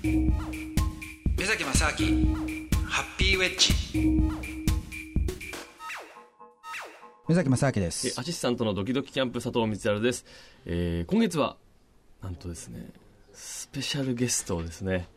目崎正明ハッピーウェッジ。目崎正明です。アシスタントのドキドキキャンプ佐藤光晴です、えー、今月はなんとですねスペシャルゲストをですね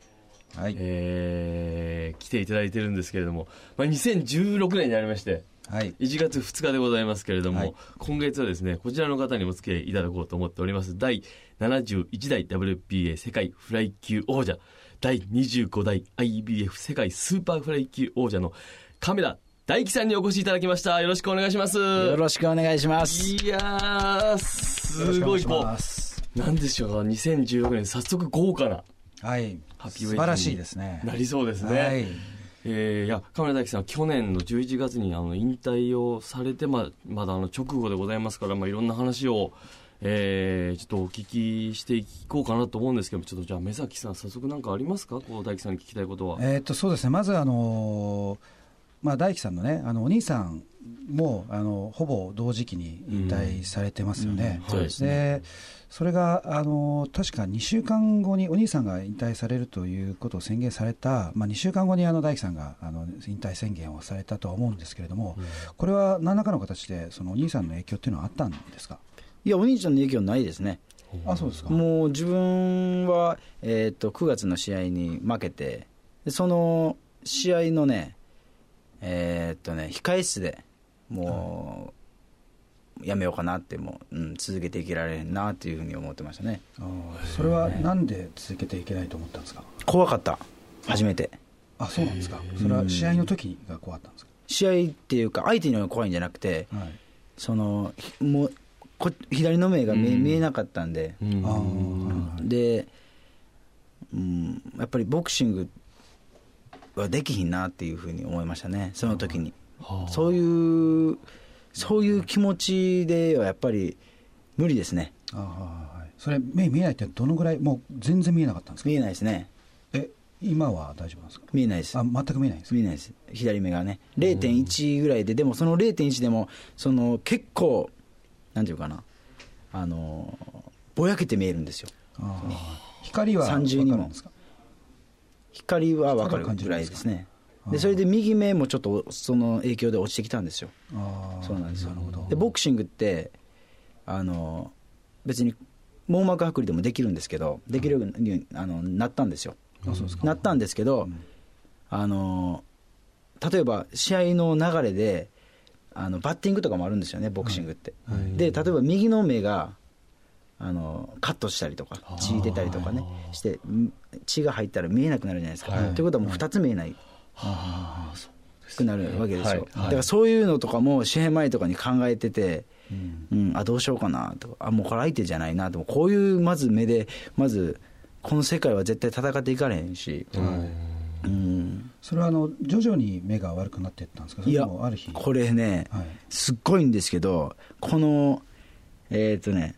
はい、えー、来ていただいてるんですけれども、まあ、2016年になりまして、はい、1月2日でございますけれども、はい、今月はですねこちらの方にお付き合いいただこうと思っております第71代 WBA 世界フライ級王者第25代 IBF 世界スーパーフライ級王者の亀田大毅さんにお越しいただきました。よろしくお願いします。よろしくお願いします。いやー、すごいこう、なんでしょうか、2016年、早速豪華な。はい。素晴らしいですね。なりそうですね。はい。えー、いや、亀田大毅さんは去年の11月にあの引退をされて、ままだあの直後でございますから、まあ、いろんな話を、えー、ちょっとお聞きしていこうかなと思うんですけど、ちょっとじゃあ、目崎さん、早速なんかありますか、こう大樹さんに聞きたいことは。えっと、そうですね、まず、あのーまあ、大樹さんのね、あのお兄さんもあのほぼ同時期に引退されてますよね。うんうん、でそれがあの確か2週間後にお兄さんが引退されるということを宣言された、まあ、2週間後にあの大樹さんがあの引退宣言をされたとは思うんですけれども、うん、これは何らかの形でそのお兄さんの影響っていうのはあったんですか？いや、お兄ちゃんの影響ないですね。あそうですか。もう自分は、えーと、と9月の試合に負けて、その試合のね、えー、っとね、控え室でもう、やめようかなって、もう、うん、続けていけられんなっていうふうに思ってましたね。それはなんで続けていけないと思ったんですか？怖かった、初めて。あ、そうなんですか。それは試合の時が怖かったんですか？試合っていうか、相手には怖いんじゃなくて、はい、その、もう、こ左の目が見,、見えなかったんで、で、うん、やっぱりボクシングはできひんなっていうふうに思いましたね、その時に。はあ、そういう、そういう気持ちではやっぱり無理ですね。あはい、それ、目見えないってどのぐらい、もう全然見えなかったんですか？見えないですね。え、今は大丈夫なんですか？見えないです。あ、全く見えないです見えないです。左目がね。0.1ぐらいで、でもその0.1でも、その結構、なんていうかな、あの、ぼやけて見えるんですよ。光は30にも。光は分かるぐらいですね。でそれで右目もちょっとその影響で落ちてきたんですよ。そうなんですよ。でボクシングってあの別に網膜剥離でもできるんですけどできるようにあのなったんですよ。なったんですけど、うん、あの例えば試合の流れであのバッティングとかもあるんですよねボクシングって。はい、で例えば右の目があのカットしたりとか血出たりとかねして血が入ったら見えなくなるじゃないですか、はい、ということはもう2つ見えない、はあ、くなるわけですよ、はい、だからそういうのとかも試合前とかに考えてて、うん、うん、あどうしようかなと。かあもうこれ相手じゃないなと。こういうまず目でまずこの世界は絶対戦っていかれへんし、うん、それはあの徐々に目が悪くなっていったんですか？いやある日。これね、はい、すっごいんですけどこのえっ、ー、とね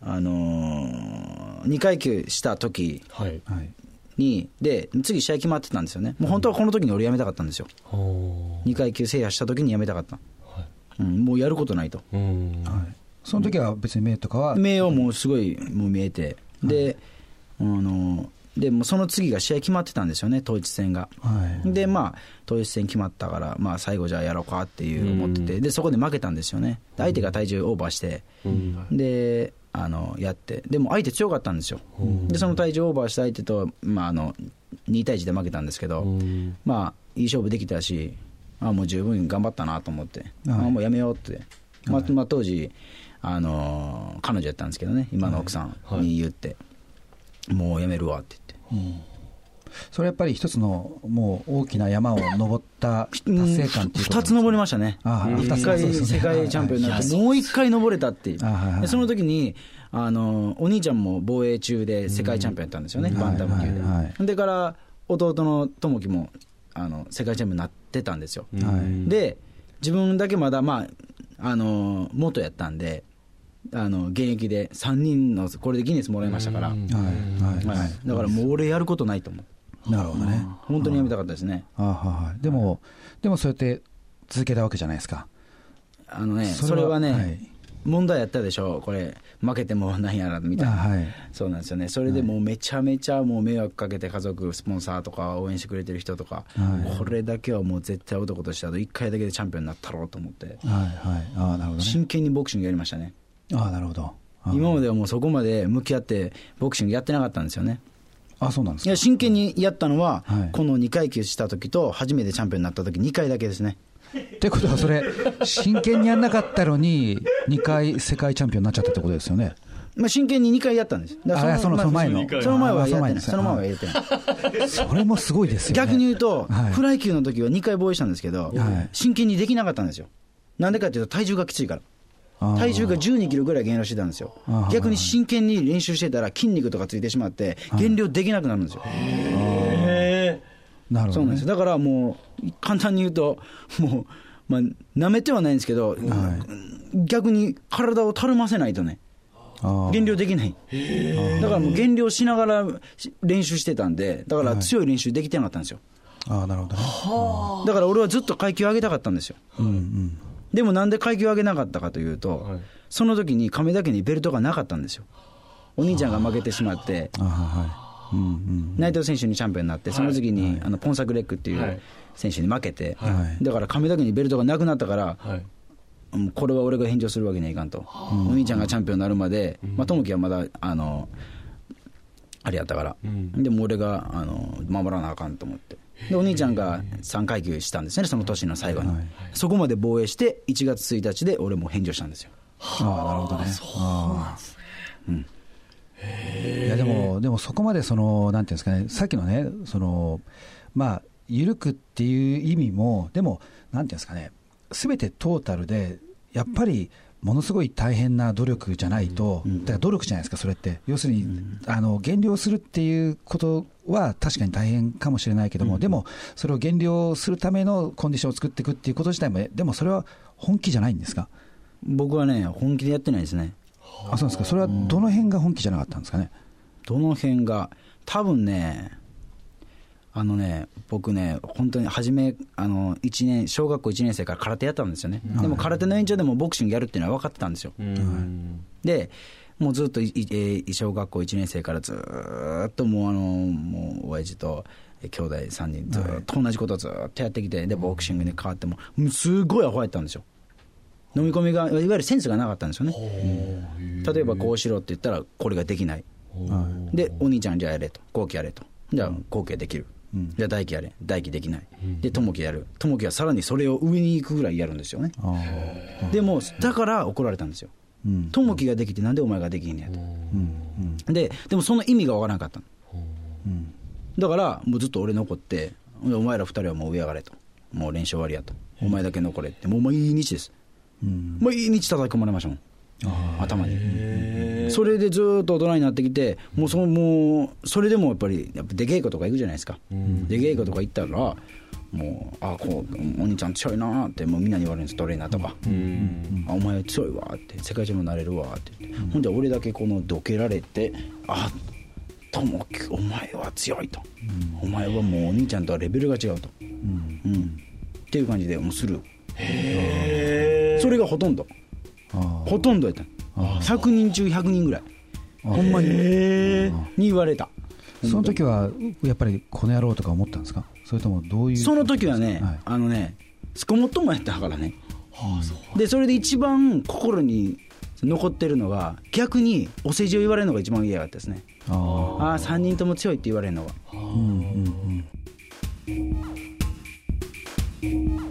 あのー、2階級した時に、で次試合決まってたんですよね、もう本当はこの時に俺辞めたかったんですよ、2階級制覇した時に辞めたかった、はい。うん、もうやることないと、はい、その時は別に目とかは？目をもうすごいもう見えて、で、あのでもその次が試合決まってたんですよね、統一戦が。はい、で、まあ、統一戦決まったから、まあ、最後じゃあやろうかっていう思ってて、でそこで負けたんですよね、相手が体重オーバーして、であのやって、でも相手強かったんですよ、でその体重オーバーした相手と、まあ、あの2対1で負けたんですけど、まあ、いい勝負できたし、あもう十分頑張ったなと思って、はい、あもうやめようって、まあまあ、当時、あの彼女やったんですけどね、今の奥さんに言って、はい、もうやめるわって言って。うんそれやっぱり一つのもう大きな山を登った達成感っていう二つ登りましたね、一回世界チャンピオンになって、もう一回登れたっていう、でその時にあのお兄ちゃんも防衛中で世界チャンピオンやったんですよね、バンタム級で。はい、でから弟の友樹もあの世界チャンピオンになってたんですよ。で自分だけまだ、まあ、あの元やったんで、あの現役で3人のこれでギネスもらいましたから、はい。はい、だからもう俺やることないと思う。なるほどね。本当にやめたかったですね。あははでも、でもそうやって続けたわけじゃないですか。あのね、それはね、はい、問題やったでしょ、これ、負けてもなんやらみたいな、はい、そうなんですよね、それでもうめちゃめちゃもう迷惑かけて、家族、スポンサーとか応援してくれてる人とか、はい、これだけはもう絶対男としてあと1回だけでチャンピオンになったろうと思って、はいはい。あなるほど、ね、真剣にボクシングやりましたね。あなるほど。今まではもうそこまで向き合って、ボクシングやってなかったんですよね。あそうなんですかいや真剣にやったのは、はい、この2階級した時と、初めてチャンピオンになった時2回だけですね。ってことは、それ、真剣にやんなかったのに、2回世界チャンピオンになっちゃったってことですよね。まあ、真剣に2回やったんです。あそのその前の。その前はやってない。その前はやってない。それもすごいですよ、ね、逆に言うと、はい、フライ級の時は2回防衛したんですけど、はい、真剣にできなかったんですよ。なんでかっていうと、体重がきついから。体重が12キロぐらい減量してたんですよ。逆に真剣に練習してたら筋肉とかついてしまって、減量できなくなるんですよ。なるほど、ね、そうなんです。だからもう、簡単に言うと、もう、まあ、舐めてはないんですけど、はい、逆に体をたるませないとね、減量できない。だからもう減量しながら練習してたんで、だから強い練習できてなかったんですよ。ああ、なるほどね。だから俺はずっと階級上げたかったんですよ。うんうん、でもなんで階級上げなかったかというと、はい、その時に亀田家にベルトがなかったんですよ。お兄ちゃんが負けてしまって、うんうん、内藤選手にチャンピオンになって、その次に、あのポンサグレックっていう選手に負けて、だから亀田家にベルトがなくなったから、これは俺が返上するわけにはいかんと、お兄ちゃんがチャンピオンになるまで、まあ、友樹はまだ、あのあれやったから、でも俺があの守らなあかんと思って。でお兄ちゃんが3階級したんですね、その年の最後に、そこまで防衛して、1月1日で俺も返上したんですよ。ああなるほどね。そうなんですね。うんいやでも、でもそこまでその、なんていうんですかね、さっきのね、そのまあ、緩くっていう意味も、でも、なんていうんですかね、すべてトータルで、やっぱりものすごい大変な努力じゃないと、だから努力じゃないですか、それって。要するに、あの減量するっていうことは確かに大変かもしれないけども、でも、それを減量するためのコンディションを作っていくっていうこと自体も、でもそれは本気じゃないんですか？僕はね、本気でやってないですね。あそうですか、それはどの辺が本気じゃなかったんですかね？どの辺が、多分ね、あのね、僕ね、本当に初め、あの1年小学校1年生から空手やったんですよね、でも空手の延長でもボクシングやるっていうのは分かってたんですよ。でもうずっと小学校1年生からずっともうあのもう親父と兄弟3人ずっと同じことをずっとやってきて、でボクシングに変わってもすごいアホやったんですよ。飲み込みがいわゆるセンスがなかったんですよね。例えばこうしろって言ったらこれができない。でお兄ちゃんじゃあやれと後期やれとじゃあ後期はできる。じゃあ大輝やれ。大輝できない、で友樹やる。友樹はさらにそれを上に行くぐらいやるんですよね。でもだから怒られたんですよ。友樹ができてなんでお前ができんねやと、ででもその意味がわからなかっただからもうずっと俺残ってお前ら二人はもう上上がれと。もう練習終わりやと。お前だけ残れって。もう毎日です、毎日叩き込まれましたもん頭に。それでずっと大人になってきてもうそのもうそれでもやっぱりやっぱ出稽古とか行くじゃないですか、出稽古とか行ったらもうあこうお兄ちゃん強いなってもうみんなに言われるんですトレーナーとか、あお前強いわって世界中もなれるわって。言って、ほんで俺だけこのどけられてあ友樹お前は強いと、お前はもうお兄ちゃんとはレベルが違うと、うん。っていう感じでもうする。それがほとんどほとんどやった。100人中100人ぐらい。ほんまに。に言われた。その時はやっぱりこの野郎とか思ったんですか？それともどういうその時はね、はい、あのねすこもっともやったからね、はあ、でそれで一番心に残ってるのが逆にお世辞を言われるのが一番嫌だったですね。ああ3人とも強いって言われるのが、うんうんうん